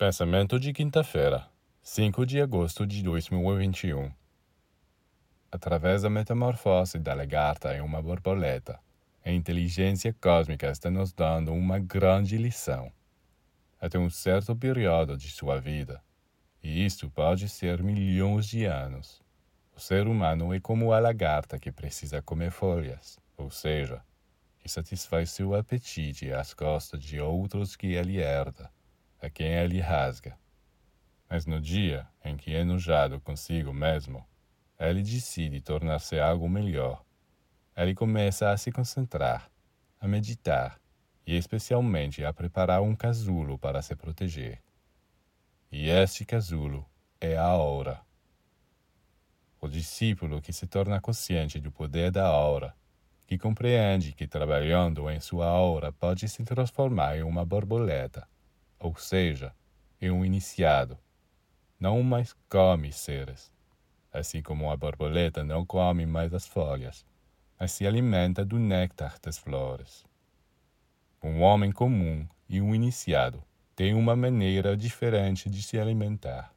Pensamento de quinta-feira, 5 de agosto de 2021. Através da metamorfose da lagarta em uma borboleta, a inteligência cósmica está nos dando uma grande lição. Até um certo período de sua vida, e isto pode ser milhões de anos, o ser humano é como a lagarta que precisa comer folhas, ou seja, que satisfaz seu apetite às costas de outros que ele herda a quem ele rasga. Mas no dia em que é enojado consigo mesmo, ele decide tornar-se algo melhor. Ele começa a se concentrar, a meditar e especialmente a preparar um casulo para se proteger. E este casulo é a hora. O discípulo que se torna consciente do poder da hora, que compreende que trabalhando em sua hora pode se transformar em uma borboleta, ou seja, é um iniciado. Não mais come seres, assim como a borboleta não come mais as folhas, mas se alimenta do néctar das flores. Um homem comum e um iniciado têm uma maneira diferente de se alimentar.